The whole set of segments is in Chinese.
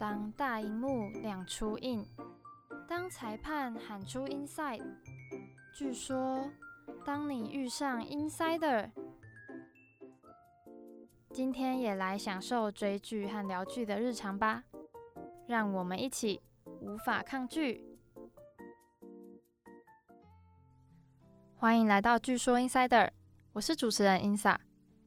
当大荧幕亮出印，当裁判喊出 inside，据说当你遇上 insider，今天也来享受追剧和聊剧的日常吧。让我们一起无法抗拒。欢迎来到据说 insider，我是主持人 insa。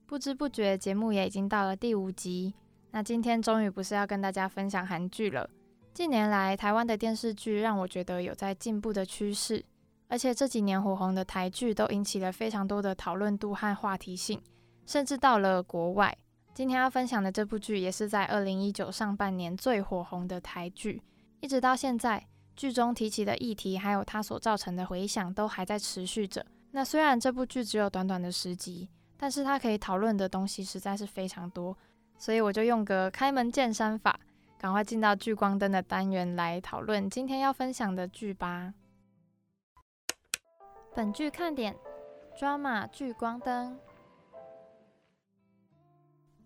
不知不觉节目也已经到了第五集。那今天终于不是要跟大家分享韩剧了。近年来，台湾的电视剧让我觉得有在进步的趋势，而且这几年火红的台剧都引起了非常多的讨论度和话题性，甚至到了国外。今天要分享的这部剧也是在二零一九上半年最火红的台剧，一直到现在，剧中提起的议题还有它所造成的回响都还在持续着。那虽然这部剧只有短短的十集，但是它可以讨论的东西实在是非常多。所以我就用个开门见山法，赶快进到聚光灯的单元来讨论今天要分享的剧吧。本剧看点：drama 聚光灯。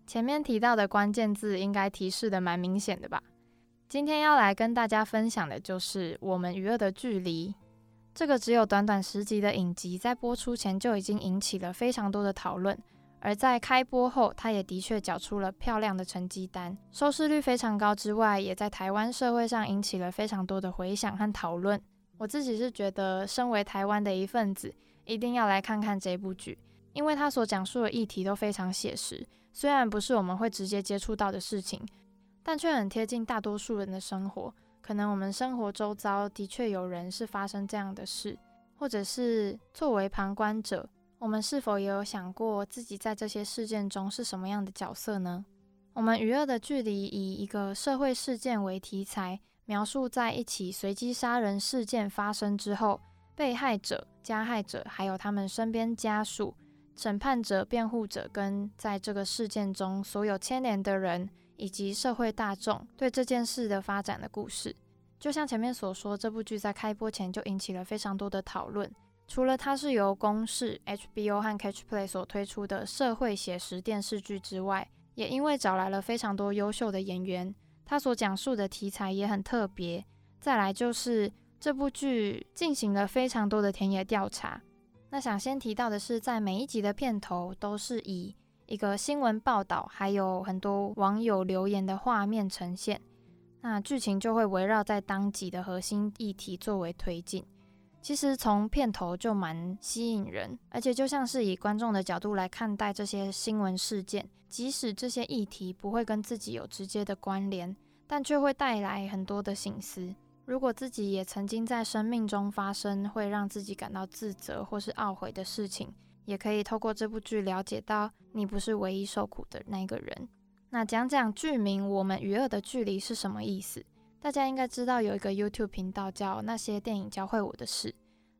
前面提到的关键字应该提示的蛮明显的吧？今天要来跟大家分享的就是《我们与恶的距离》这个只有短短十集的影集，在播出前就已经引起了非常多的讨论。而在开播后，它也的确缴出了漂亮的成绩单，收视率非常高之外，也在台湾社会上引起了非常多的回响和讨论。我自己是觉得，身为台湾的一份子，一定要来看看这部剧，因为它所讲述的议题都非常写实，虽然不是我们会直接接触到的事情，但却很贴近大多数人的生活。可能我们生活周遭的确有人是发生这样的事，或者是作为旁观者。我们是否也有想过自己在这些事件中是什么样的角色呢？我们与恶的距离以一个社会事件为题材，描述在一起随机杀人事件发生之后，被害者、加害者还有他们身边家属、审判者、辩护者跟在这个事件中所有牵连的人以及社会大众对这件事的发展的故事。就像前面所说，这部剧在开播前就引起了非常多的讨论。除了它是由公视、HBO 和 Catch Play 所推出的社会写实电视剧之外，也因为找来了非常多优秀的演员，它所讲述的题材也很特别。再来就是这部剧进行了非常多的田野调查。那想先提到的是，在每一集的片头都是以一个新闻报道，还有很多网友留言的画面呈现，那剧情就会围绕在当集的核心议题作为推进。其实从片头就蛮吸引人，而且就像是以观众的角度来看待这些新闻事件，即使这些议题不会跟自己有直接的关联，但却会带来很多的醒思。如果自己也曾经在生命中发生会让自己感到自责或是懊悔的事情，也可以透过这部剧了解到你不是唯一受苦的那个人。那讲讲剧名《我们与恶的距离》是什么意思？大家应该知道有一个 YouTube 频道叫《那些电影教会我的事》，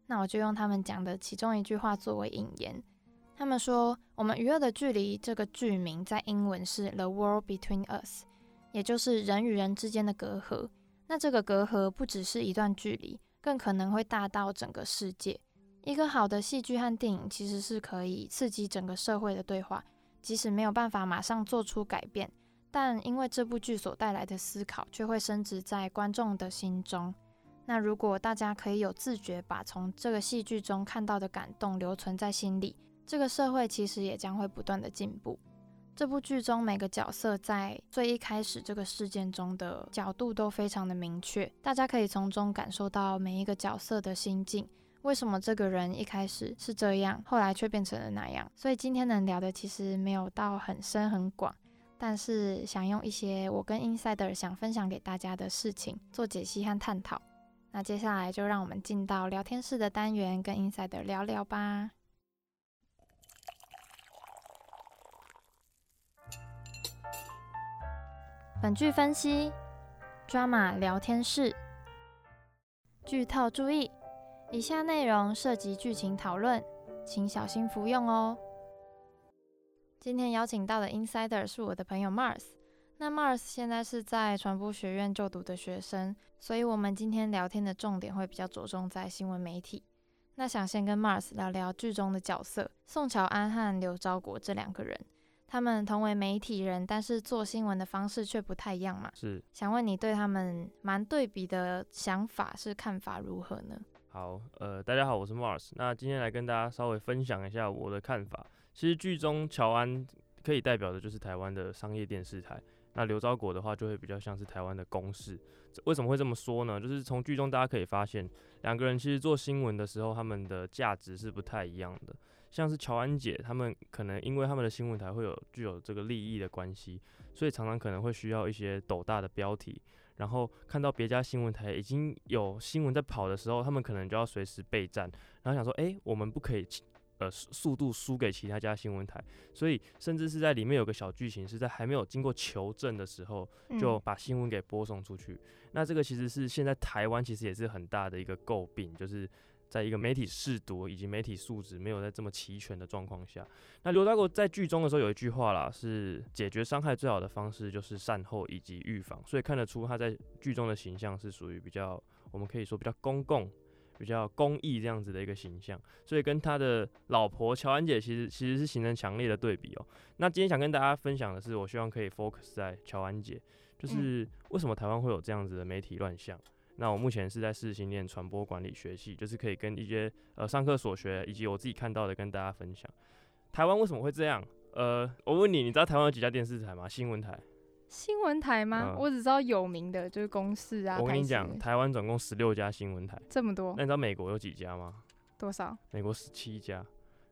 那我就用他们讲的其中一句话作为引言。他们说：“我们与恶的距离这个剧名在英文是 The World Between Us，也就是人与人之间的隔阂。那这个隔阂不只是一段距离，更可能会大到整个世界。一个好的戏剧和电影其实是可以刺激整个社会的对话，即使没有办法马上做出改变。”但因为这部剧所带来的思考，却会升值在观众的心中。那如果大家可以有自觉，把从这个戏剧中看到的感动留存在心里，这个社会其实也将会不断的进步。这部剧中每个角色在最一开始这个事件中的角度都非常的明确，大家可以从中感受到每一个角色的心境。为什么这个人一开始是这样，后来却变成了那样？所以今天能聊的其实没有到很深很广。但是想用一些我跟 Insider 想分享给大家的事情做解析和探讨。那接下来就让我们进到聊天室的单元，跟 Insider 聊聊吧。本剧分析：Drama 聊天室。剧透注意：以下内容涉及剧情讨论，请小心服用哦。今天邀请到的 Insider 是我的朋友 Mars。那 Mars 现在是在传播学院就读的学生，所以我们今天聊天的重点会比较着重在新闻媒体。那想先跟 Mars 聊聊剧中的角色宋乔安和刘昭国这两个人。他们同为媒体人，但是做新闻的方式却不太一样嘛。是，想问你对他们蛮对比的想法是看法如何呢？好，呃，大家好，我是 Mars。那今天来跟大家稍微分享一下我的看法。其实剧中乔安可以代表的就是台湾的商业电视台，那刘昭国的话就会比较像是台湾的公视。为什么会这么说呢？就是从剧中大家可以发现，两个人其实做新闻的时候，他们的价值是不太一样的。像是乔安姐，他们可能因为他们的新闻台会有具有这个利益的关系，所以常常可能会需要一些斗大的标题。然后看到别家新闻台已经有新闻在跑的时候，他们可能就要随时备战，然后想说，哎，我们不可以，呃，速度输给其他家新闻台，所以甚至是在里面有个小剧情，是在还没有经过求证的时候，就把新闻给播送出去。那这个其实是现在台湾其实也是很大的一个诟病，就是。在一个媒体试读以及媒体素质没有在这么齐全的状况下，那刘大国在剧中的时候有一句话啦，是解决伤害最好的方式就是善后以及预防，所以看得出他在剧中的形象是属于比较，我们可以说比较公共、比较公益这样子的一个形象，所以跟他的老婆乔安姐其实其实是形成强烈的对比哦。那今天想跟大家分享的是，我希望可以 focus 在乔安姐，就是为什么台湾会有这样子的媒体乱象。那我目前是在世新念传播管理学系，就是可以跟一些呃上课所学以及我自己看到的跟大家分享。台湾为什么会这样？呃，我问你，你知道台湾有几家电视台吗？新闻台？新闻台吗？我只知道有名的就是公视啊。我跟你讲，台湾总共十六家新闻台，这么多。那你知道美国有几家吗？多少？美国十七家。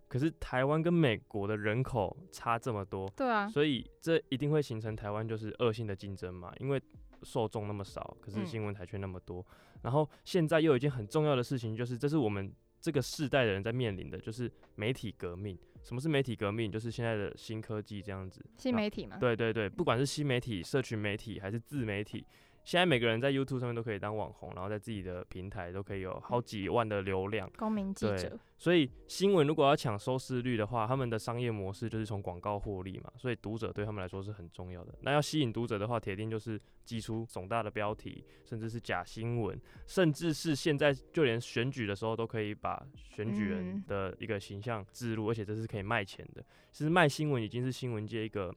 可是台湾跟美国的人口差这么多，对啊，所以这一定会形成台湾就是恶性的竞争嘛，因为。受众那么少，可是新闻台却那么多。然后现在又有一件很重要的事情，就是这是我们这个世代的人在面临的，就是媒体革命。什么是媒体革命？就是现在的新科技这样子。新媒体嘛？对对对，不管是新媒体、社群媒体还是自媒体。现在每个人在 YouTube 上面都可以当网红，然后在自己的平台都可以有好几万的流量。公民记者。所以新闻如果要抢收视率的话，他们的商业模式就是从广告获利嘛。所以读者对他们来说是很重要的。那要吸引读者的话，铁定就是寄出耸大的标题，甚至是假新闻，甚至是现在就连选举的时候都可以把选举人的一个形象植入，而且这是可以卖钱的。其实卖新闻已经是新闻界一个。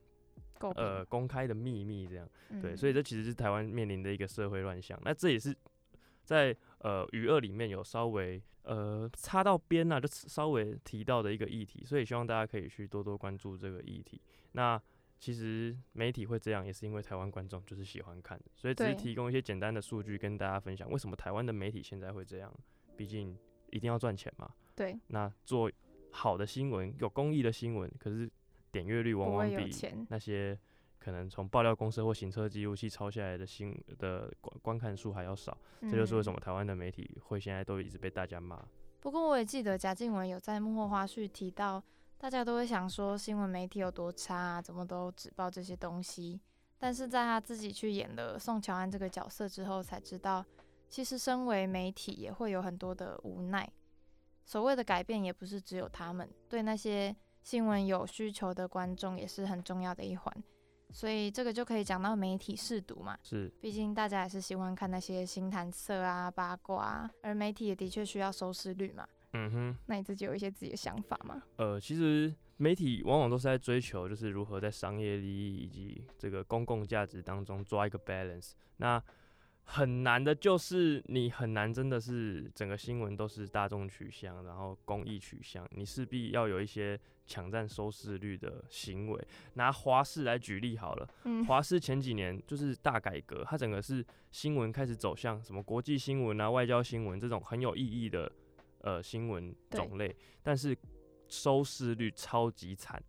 呃，公开的秘密这样，对，所以这其实是台湾面临的一个社会乱象。那这也是在呃《余二》里面有稍微呃插到边呐，就稍微提到的一个议题。所以希望大家可以去多多关注这个议题。那其实媒体会这样，也是因为台湾观众就是喜欢看，所以只是提供一些简单的数据跟大家分享，为什么台湾的媒体现在会这样？毕竟一定要赚钱嘛。对。那做好的新闻，有公益的新闻，可是。点阅率往往比那些可能从爆料公司或行车记录器抄下来的新的观观看数还要少，这就是为什么台湾的媒体会现在都一直被大家骂。不过我也记得贾静雯有在幕后花絮提到，大家都会想说新闻媒体有多差，啊，怎么都只报这些东西。但是在他自己去演了宋乔安这个角色之后，才知道其实身为媒体也会有很多的无奈。所谓的改变也不是只有他们对那些。新闻有需求的观众也是很重要的一环，所以这个就可以讲到媒体试读嘛。是，毕竟大家也是喜欢看那些新谈色啊、八卦啊，而媒体也的确需要收视率嘛。嗯哼，那你自己有一些自己的想法吗？呃，其实媒体往往都是在追求，就是如何在商业利益以及这个公共价值当中抓一个 balance。那很难的，就是你很难真的是整个新闻都是大众取向，然后公益取向，你势必要有一些抢占收视率的行为。拿华视来举例好了，华视前几年就是大改革，它整个是新闻开始走向什么国际新闻啊、外交新闻这种很有意义的呃新闻种类，但是收视率超级惨。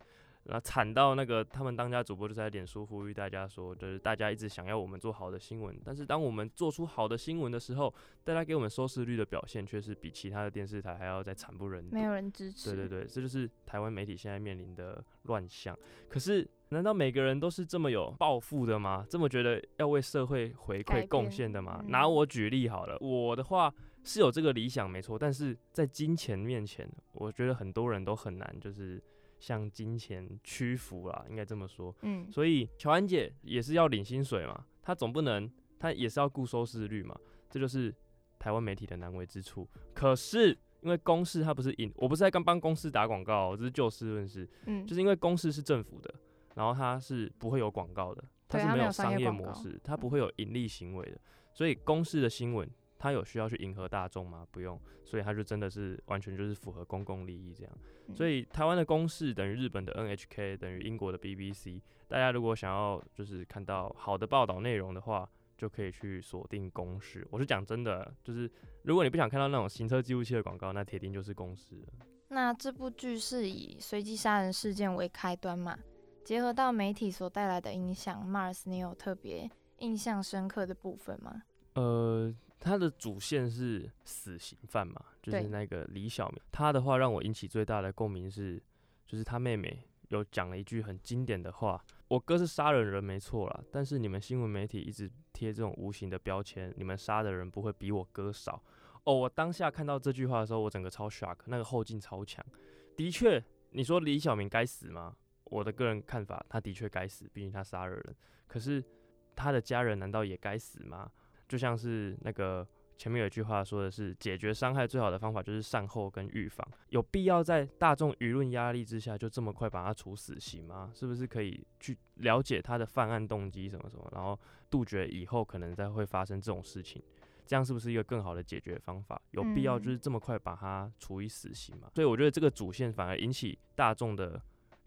那惨到那个，他们当家主播就在脸书呼吁大家说，就是大家一直想要我们做好的新闻，但是当我们做出好的新闻的时候，大家给我们收视率的表现却是比其他的电视台还要再惨不忍睹，没有人支持。对对对，这就是台湾媒体现在面临的乱象。可是，难道每个人都是这么有抱负的吗？这么觉得要为社会回馈贡献的吗？拿我举例好了，我的话是有这个理想没错，但是在金钱面前，我觉得很多人都很难，就是。向金钱屈服啦，应该这么说。嗯，所以乔安姐也是要领薪水嘛，她总不能，她也是要顾收视率嘛，这就是台湾媒体的难为之处。可是因为公司它不是引，我不是在刚帮公司打广告，我只是就事论事。嗯，就是因为公司是政府的，然后它是不会有广告的，它是没有商商业模式，它不会有盈利行为的。所以公视的新闻，它有需要去迎合大众吗？不用，所以他就真的是完全就是符合公共利益这样。嗯所以台湾的公视等于日本的 NHK 等于英国的 BBC，大家如果想要就是看到好的报道内容的话，就可以去锁定公视。我是讲真的，就是如果你不想看到那种行车记录器的广告，那铁定就是公视了。那这部剧是以随机杀人事件为开端嘛？结合到媒体所带来的影响，Mars，你有特别印象深刻的部分吗？呃，他的主线是死刑犯嘛，就是那个李小明。他的话让我引起最大的共鸣是，就是他妹妹有讲了一句很经典的话：“我哥是杀人人没错啦，但是你们新闻媒体一直贴这种无形的标签，你们杀的人不会比我哥少。”哦，我当下看到这句话的时候，我整个超 shock，那个后劲超强。的确，你说李小明该死吗？我的个人看法，他的确该死，毕竟他杀了人。可是他的家人难道也该死吗？就像是那个前面有一句话说的是，解决伤害最好的方法就是善后跟预防。有必要在大众舆论压力之下就这么快把他处死刑吗？是不是可以去了解他的犯案动机什么什么，然后杜绝以后可能再会发生这种事情？这样是不是一个更好的解决方法？有必要就是这么快把他处以死刑吗？所以我觉得这个主线反而引起大众的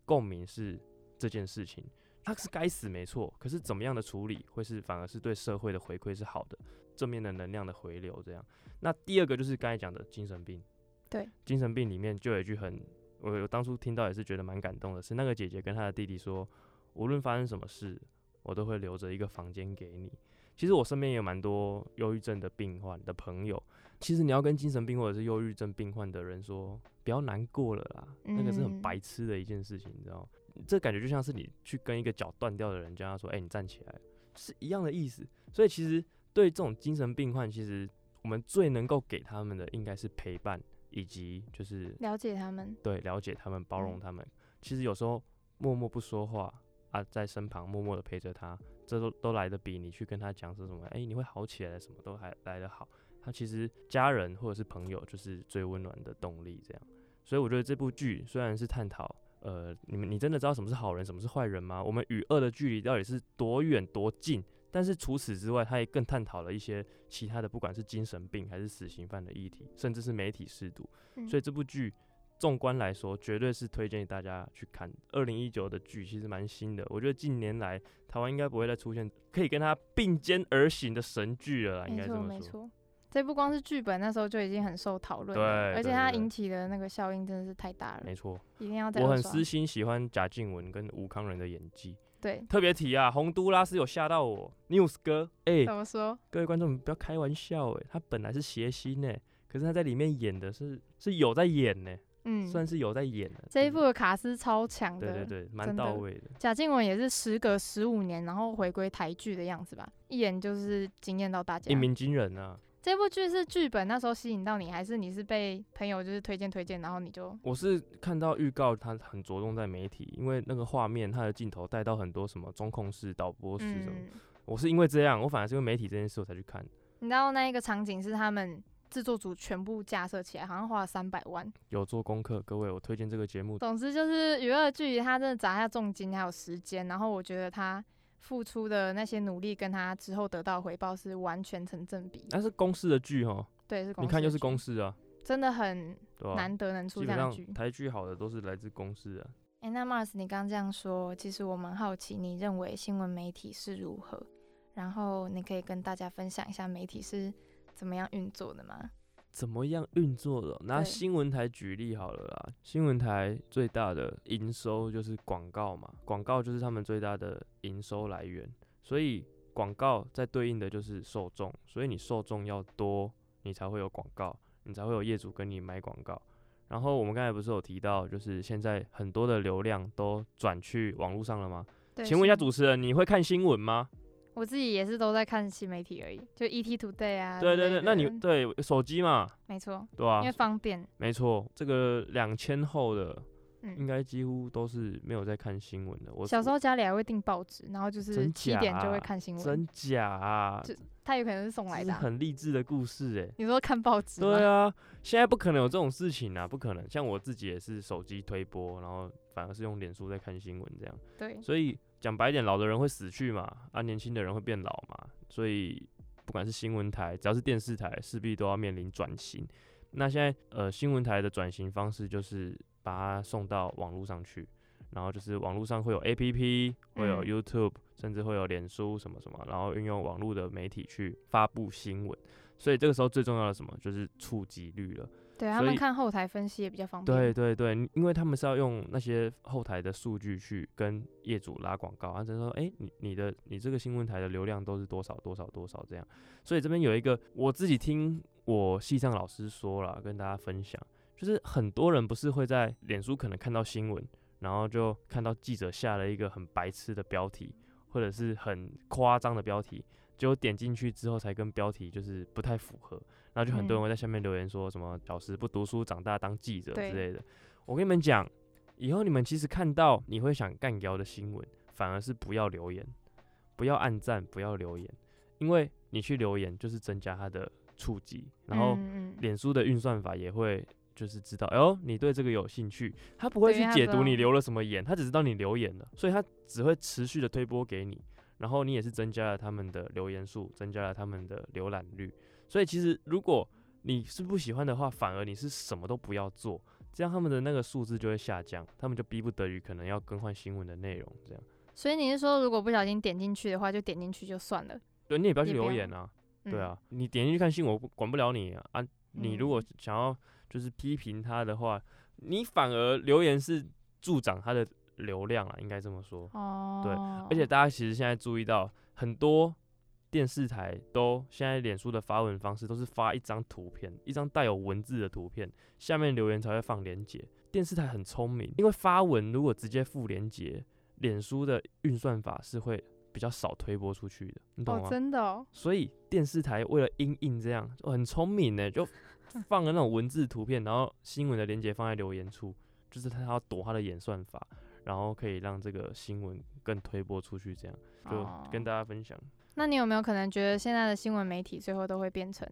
共鸣是这件事情。他是该死没错，可是怎么样的处理会是反而是对社会的回馈是好的，正面的能量的回流这样。那第二个就是刚才讲的精神病，对，精神病里面就有一句很，我我当初听到也是觉得蛮感动的，是那个姐姐跟她的弟弟说，无论发生什么事，我都会留着一个房间给你。其实我身边也有蛮多忧郁症的病患的朋友，其实你要跟精神病或者是忧郁症病患的人说，不要难过了啦，那个是很嗯白痴的一件事情，你知道吗？这感觉就像是你去跟一个脚断掉的人叫他说：“哎、你站起来。”是一样的意思。所以其实对这种精神病患，其实我们最能够给他们的应该是陪伴，以及就是了解他们，对了解他们、包容嗯他们。其实有时候默默不说话啊，在身旁默默的陪着他，这都都来的比你去跟他讲说什么“哎、你会好起来”什么都还来得好。他其实家人或者是朋友就是最温暖的动力，这样。所以我觉得这部剧虽然是探讨，呃，你们你真的知道什么是好人，什么是坏人吗？我们与恶的距离到底是多远多近？但是除此之外，他也更探讨了一些其他的，不管是精神病还是死刑犯的议题，甚至是媒体试读。嗯所以这部剧纵观来说，绝对是推荐大家去看。二零一九的剧其实蛮新的，我觉得近年来台湾应该不会再出现可以跟他并肩而行的神剧了啦，应该这么说。这不光是剧本，那时候就已经很受讨论而且它引起的那个效应真的是太大了，没错，一定要再我很私心喜欢贾静雯跟吴康仁的演技。对，特别提啊，洪都拉斯有吓到我，News 哥，哎、怎么说？各位观众，不要开玩笑哎、他本来是谐星呢、可是他在里面演的是是有在演呢、嗯，算是有在演的。这一部的卡斯超强的，对对对，蛮到位的。贾静雯也是时隔十五年，然后回归台剧的样子吧，一眼就是惊艳到大家一。鸣惊人啊！这部剧是剧本那时候吸引到你，还是你是被朋友就是推荐推荐，然后你就我是看到预告，它很着重在媒体，因为那个画面，它的镜头带到很多什么中控室、导播室什么。嗯，我是因为这样，我反而是因为媒体这件事我才去看。你知道那一个场景是他们制作组全部架设起来，好像花了三百万。有做功课，各位，我推荐这个节目。总之就是娱乐剧，它真的砸下重金还有时间，然后我觉得他付出的那些努力跟他之后得到回报是完全成正比。那是公司的剧哈，对，是公你看就是公司啊，真的很、难得能出这样的剧。台剧好的都是来自公司啊。哎，那 Mars，你刚刚这样说，其实我蛮好奇，你认为新闻媒体是如何？然后你可以跟大家分享一下媒体是怎么样运作的吗？怎么样运作的？拿新闻台举例好了啦。新闻台最大的营收就是广告嘛，广告就是他们最大的营收来源，所以广告在对应的就是受众，所以你受众要多，你才会有广告，你才会有业主跟你买广告。然后我们刚才不是有提到，就是现在很多的流量都转去网络上了吗？请问一下主持人，你会看新闻吗？我自己也是都在看新媒体而已，就 ET Today 啊。对对对，那你对手机嘛，没错，对啊、因为方便。没错，这个两千后的应嗯，该几乎都是没有在看新闻的。我小时候家里还会订报纸，然后就是真七点就会看新闻，真假啊，就他有可能是送来的啊、很励志的故事哎。你说看报纸？对啊，现在不可能有这种事情啊，不可能。像我自己也是手机推播，然后反而是用脸书在看新闻这样。对，所以讲白一点，老的人会死去嘛，啊，年轻的人会变老嘛，所以不管是新闻台，只要是电视台，势必都要面临转型。那现在呃，新闻台的转型方式就是把它送到网络上去，然后就是网络上会有 APP，会有嗯 YouTube，、甚至会有脸书什么什么，然后运用网络的媒体去发布新闻。所以这个时候最重要的什么，就是触及率了。对他们看后台分析也比较方便。对对对，因为他们是要用那些后台的数据去跟业主拉广告，啊，就说，哎、你你的你这个新闻台的流量都是多少多少多少这样，所以这边有一个我自己听我系上老师说了，跟大家分享，就是很多人不是会在脸书可能看到新闻，然后就看到记者下了一个很白痴的标题，或者是很夸张的标题，结果点进去之后才跟标题就是不太符合，然后就很多人嗯。会在下面留言说什么小时不读书长大当记者之类的。我跟你们讲，以后你们其实看到你会想干掉的新闻，反而是不要留言，不要按赞，不要留言，因为你去留言就是增加他的触及，然后脸书的运算法也会就是知道，哎呦，你对这个有兴趣，他不会去解读你留了什么言，他只知道你留言了，所以他只会持续的推播给你，然后你也是增加了他们的留言数，增加了他们的浏览率，所以其实如果你是不喜欢的话，反而你是什么都不要做，这样他们的那个数字就会下降，他们就逼不得已可能要更换新闻的内容，这样，所以你是说，如果不小心点进去的话，就点进去就算了？对你也不要去留言啊，对嗯，啊，你点进去看新闻，我管不了你啊。啊，你如果嗯想要就是批评他的话，你反而留言是助长他的流量啊，应该这么说。哦，对而且大家其实现在注意到，很多电视台都现在脸书的发文方式都是发一张图片，一张带有文字的图片，下面留言才会放链接。电视台很聪明，因为发文如果直接附连接，脸书的运算法是会比较少推播出去的，你懂吗？哦，真的哦，所以电视台为了因应这样，很聪明呢，就 放了那种文字图片，然后新闻的连接放在留言处，就是他要躲他的演算法，然后可以让这个新闻更推播出去，这样就哦跟大家分享。那你有没有可能觉得现在的新闻媒体最后都会变成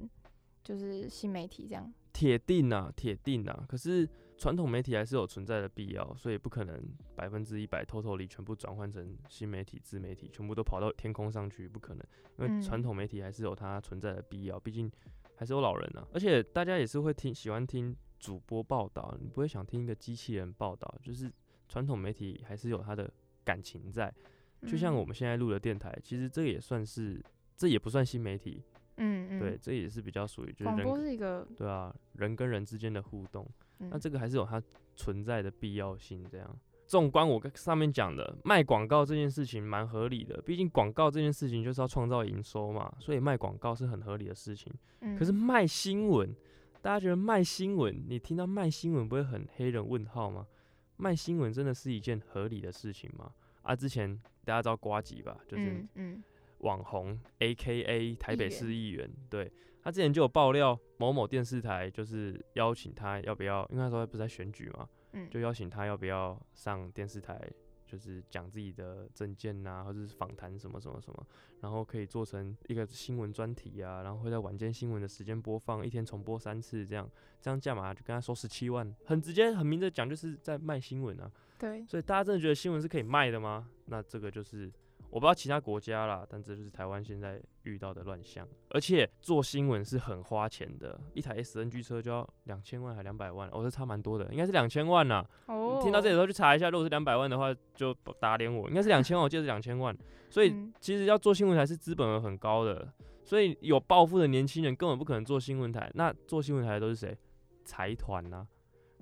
就是新媒体这样？铁定啊，铁定啊！可是传统媒体还是有存在的必要，所以不可能百分之一百 totally 全部转换成新媒体、自媒体，全部都跑到天空上去，不可能。因为嗯传统媒体还是有它存在的必要，毕竟还是有老人啊，而且大家也是会听喜欢听主播报道，你不会想听一个机器人报道，就是传统媒体还是有它的感情在。就像嗯。我们现在录的电台，其实这也算是，这也不算新媒体，嗯嗯，对，，这也是比较属于就是广人播是一个，对啊，人跟人之间的互动，那嗯这个还是有它存在的必要性。这样，纵观我上面讲的，卖广告这件事情蛮合理的，毕竟广告这件事情就是要创造营收嘛，所以卖广告是很合理的事情。嗯可是卖新闻，大家觉得卖新闻，你听到卖新闻不会很黑人问号吗？卖新闻真的是一件合理的事情吗？啊，之前大家知道瓜吉吧，就是网红 A K A 台北市议员，对他之前就有爆料某某电视台就是邀请他要不要，因为那时候不是在选举嘛，嗯，就邀请他要不要上电视台，就是讲自己的证件呐、或者是访谈什么什么什么，然后可以做成一个新闻专题啊，然后会在晚间新闻的时间播放，一天重播三次这样，这样价码就跟他收十七万，很直接很明着讲就是在卖新闻啊。对，所以大家真的觉得新闻是可以卖的吗？那这个就是我不知道其他国家啦，但这就是台湾现在遇到的乱象。而且做新闻是很花钱的，一台 SNG 车就要两千万还两百万，哦，这差蛮多的，应该是两千万呐。哦，你听到这里的时候去查一下，如果是两百万的话，就打脸我，应该是两千万，我记得是两千万。所以嗯其实要做新闻台是资本额很高的，所以有抱负的年轻人根本不可能做新闻台。那做新闻台的都是谁？财团呐。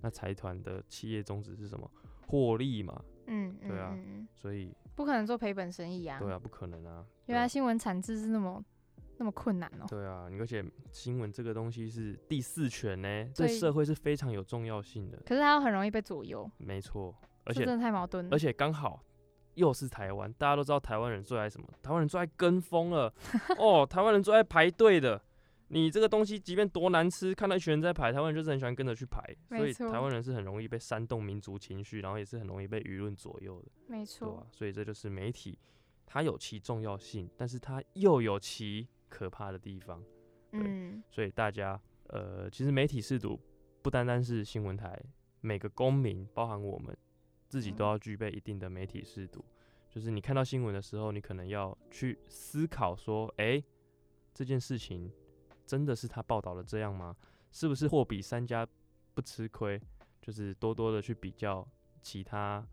那财团的企业宗旨是什么？获利嘛。嗯，嗯对啊所以不可能做赔本生意啊，对啊，不可能啊。原来新闻产制是那么那么困难哦，对啊，你而且新闻这个东西是第四权呢，对对社会是非常有重要性的。可是它又很容易被左右，没错，而且真的太矛盾了，而且刚好又是台湾，大家都知道台湾人最爱什么？台湾人最爱跟风了。哦，台湾人最爱排队的。你这个东西即便多难吃，看到一群人在排，台湾人就是很喜欢跟着去排，所以台湾人是很容易被煽动民族情绪，然后也是很容易被舆论左右的。没错啊，，所以这就是媒体，它有其重要性，但是它又有其可怕的地方。对嗯，所以大家，呃，其实媒体试读不单单是新闻台，每个公民，包含我们，自己都要具备一定的媒体试读。就是你看到新闻的时候，你可能要去思考说，诶，这件事情真的是他报道的这样吗？是不是货比三家不吃亏？就是多多的去比较其他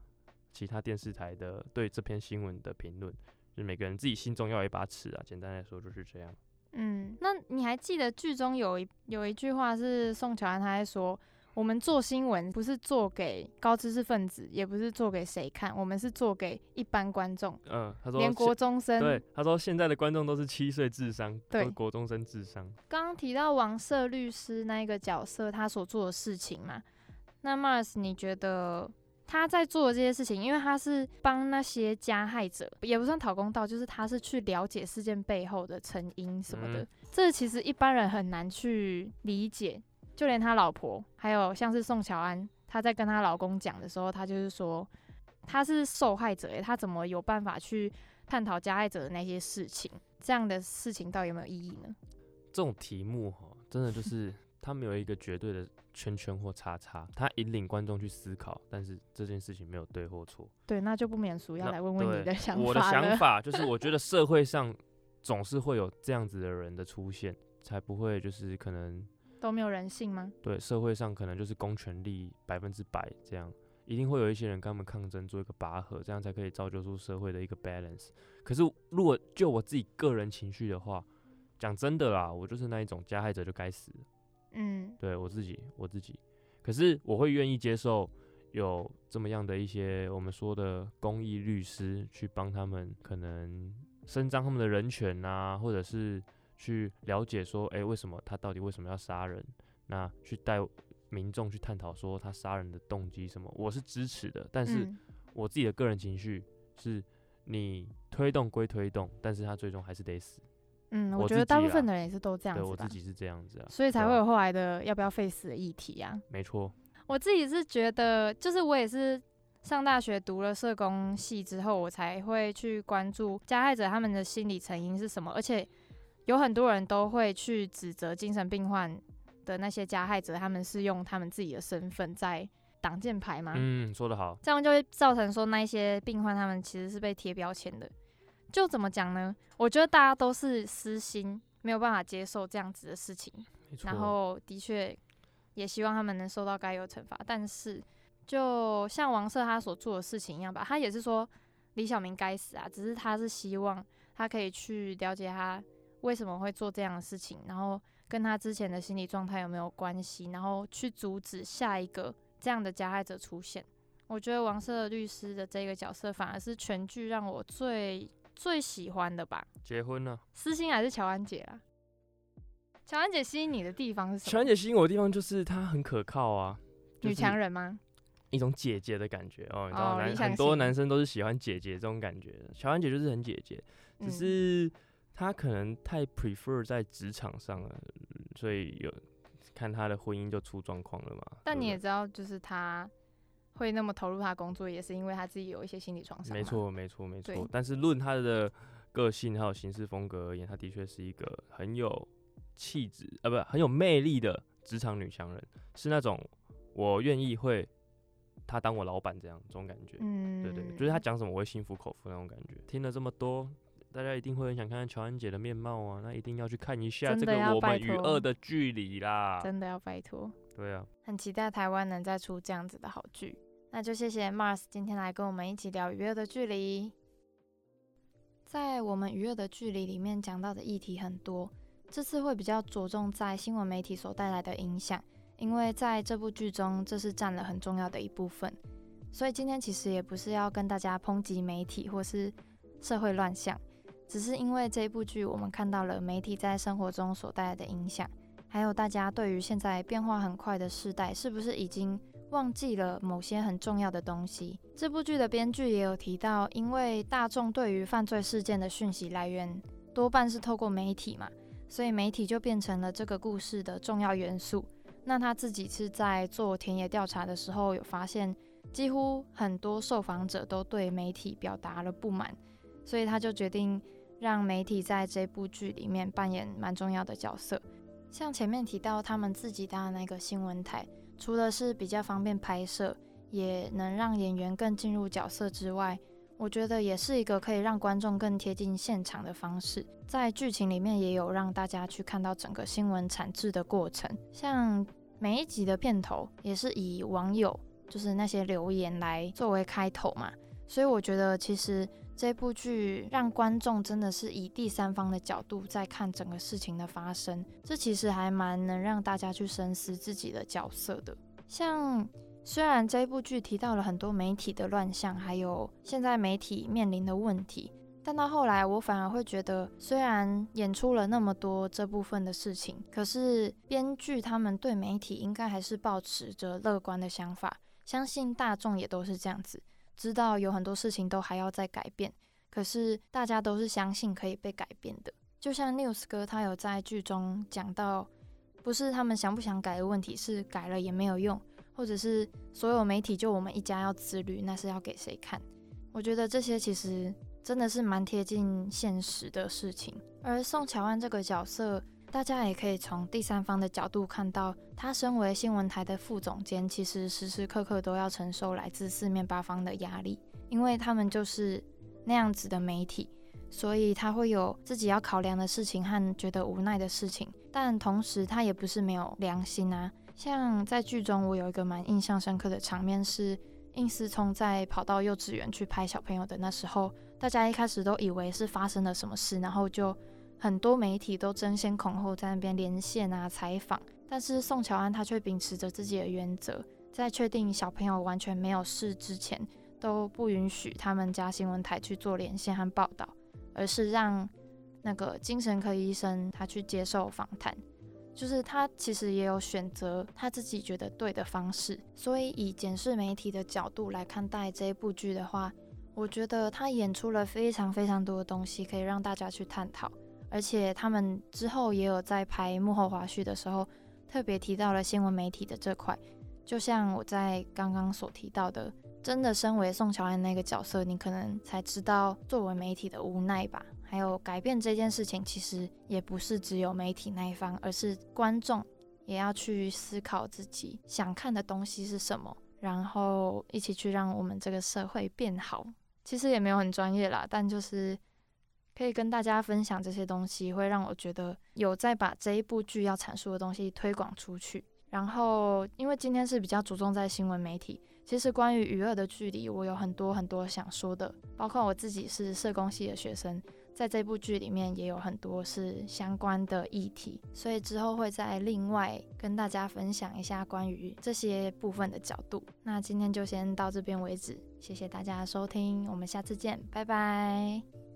其他电视台的对这篇新闻的评论，就是每个人自己心中要有一把尺啊。简单来说就是这样。嗯，那你还记得剧中有一有一句话是宋乔安他在说，我们做新闻不是做给高知识分子，也不是做给谁看，我们是做给一般观众。嗯，他说连国中生。对，他说现在的观众都是七岁智商，对，国中生智商。刚刚提到王社律师那一个角色，他所做的事情嘛，那 Mars 你觉得？他在做的这些事情，因为他是帮那些加害者，也不算讨公道，就是他是去了解事件背后的成因什么的。这其实一般人很难去理解，就连他老婆，还有像是宋乔安，她在跟她老公讲的时候，她就是说他是受害者，诶，他怎么有办法去探讨加害者的那些事情？这样的事情到底有没有意义呢？这种题目哈，真的就是他没有一个绝对的。圈圈或叉叉，他引领观众去思考，但是这件事情没有对或错。对，那就不免俗要来问问你的想法我的想法就是，我觉得社会上总是会有这样子的人的出现，才不会就是可能都没有人性吗？对，社会上可能就是公权力百分之百这样，一定会有一些人跟他们抗争，做一个拔河，这样才可以造就出社会的一个 balance。可是如果就我自己个人情绪的话，讲真的啦，我就是那一种加害者就该死。嗯，对我自己，我自己，可是我会愿意接受有这么样的一些我们说的公益律师去帮他们，可能伸张他们的人权啊，或者是去了解说，哎，为什么他到底为什么要杀人？那去带民众去探讨说他杀人的动机什么？我是支持的，但是我自己的个人情绪是，你推动归推动，但是他最终还是得死。嗯，我觉得大部分的人也是都这样子对我自己是这样子啊，所以才会有后来的要不要废死的议题啊。没错，我自己是觉得，就是我也是上大学读了社工系之后，我才会去关注加害者他们的心理成因是什么，而且有很多人都会去指责精神病患的那些加害者，他们是用他们自己的身份在挡箭牌吗？嗯，说得好，这样就会造成说那些病患他们其实是被贴标签的。就怎么讲呢？我觉得大家都是私心，没有办法接受这样子的事情。然后的确也希望他们能受到该有惩罚。但是，就像王社他所做的事情一样吧，他也是说李小明该死啊。只是他是希望他可以去了解他为什么会做这样的事情，然后跟他之前的心理状态有没有关系，然后去阻止下一个这样的加害者出现。我觉得王社律师的这个角色反而是全剧让我最。最喜欢的吧？结婚了？私心还是乔安姐啊？乔安姐吸引你的地方是什么？乔安姐吸引我的地方就是她很可靠啊，女强人吗？一种姐姐的感觉哦，你知道男很多男生都是喜欢姐姐这种感觉的。乔安姐就是很姐姐，只是她可能太 prefer 在职场上了，所以有看她的婚姻就出状况了嘛。但你也知道，就是她。会那么投入他工作，也是因为他自己有一些心理创伤。没错，没错，没错。但是论他的个性还有行事风格而言，他的确是一个很有气质，呃，不，很有魅力的职场女强人，是那种我愿意会他当我老板这样这种感觉。嗯，对对，就是他讲什么我会心服口服那种感觉。听了这么多，大家一定会很想看看乔安姐的面貌啊，那一定要去看一下这个我们与恶的距离啦。真的要拜托。对啊。很期待台湾能再出这样子的好剧。那就谢谢 Mars 今天来跟我们一起聊《娱乐的距离》。在我们《娱乐的距离》里面讲到的议题很多，这次会比较着重在新闻媒体所带来的影响，因为在这部剧中，这是占了很重要的一部分。所以今天其实也不是要跟大家抨击媒体或是社会乱象，只是因为这部剧，我们看到了媒体在生活中所带来的影响，还有大家对于现在变化很快的时代，是不是已经。忘记了某些很重要的东西。这部剧的编剧也有提到，因为大众对于犯罪事件的讯息来源多半是透过媒体嘛，所以媒体就变成了这个故事的重要元素。那他自己是在做田野调查的时候，有发现几乎很多受访者都对媒体表达了不满，所以他就决定让媒体在这部剧里面扮演蛮重要的角色。像前面提到他们自己搭的那个新闻台。除了是比较方便拍摄，也能让演员更进入角色之外，我觉得也是一个可以让观众更贴近现场的方式。在剧情里面也有让大家去看到整个新闻产制的过程，像每一集的片头也是以网友就是那些留言来作为开头嘛，所以我觉得其实这部剧让观众真的是以第三方的角度在看整个事情的发生，这其实还蛮能让大家去深思自己的角色的，像。虽然这部剧提到了很多媒体的乱象，还有现在媒体面临的问题，但到后来我反而会觉得，虽然演出了那么多这部分的事情，可是编剧他们对媒体应该还是保持着乐观的想法，相信大众也都是这样子，知道有很多事情都还要再改变，可是大家都是相信可以被改变的。就像 News 哥他有在剧中讲到，不是他们想不想改的问题，是改了也没有用。或者是所有媒体就我们一家要自律，那是要给谁看？我觉得这些其实真的是蛮贴近现实的事情。而宋乔安这个角色，大家也可以从第三方的角度看到，他身为新闻台的副总监，其实时时刻刻都要承受来自四面八方的压力，因为他们就是那样子的媒体，所以他会有自己要考量的事情和觉得无奈的事情，但同时他也不是没有良心啊。像在剧中，我有一个蛮印象深刻的场面是，应思聪在跑到幼稚园去拍小朋友的那时候，大家一开始都以为是发生了什么事，然后就很多媒体都争先恐后在那边连线啊采访，但是宋乔安他却秉持着自己的原则，在确定小朋友完全没有事之前，都不允许他们家新闻台去做连线和报道，而是让那个精神科医生他去接受访谈。就是他其实也有选择他自己觉得对的方式，所以以检视媒体的角度来看待这一部剧的话，我觉得他演出了非常非常多的东西可以让大家去探讨，而且他们之后也有在拍幕后花絮的时候特别提到了新闻媒体的这块，就像我在刚刚所提到的，真的身为宋乔安那个角色，你可能才知道作为媒体的无奈吧。还有改变这件事情，其实也不是只有媒体那一方，而是观众也要去思考自己想看的东西是什么，然后一起去让我们这个社会变好。其实也没有很专业啦，但就是可以跟大家分享这些东西，会让我觉得有在把这一部剧要阐述的东西推广出去。然后，因为今天是比较着重在新闻媒体，其实关于娱乐的距离，我有很多很多想说的，包括我自己是社工系的学生。在这部剧里面也有很多是相关的议题，所以之后会再另外跟大家分享一下关于这些部分的角度。那今天就先到这边为止，谢谢大家收听，我们下次见，拜拜。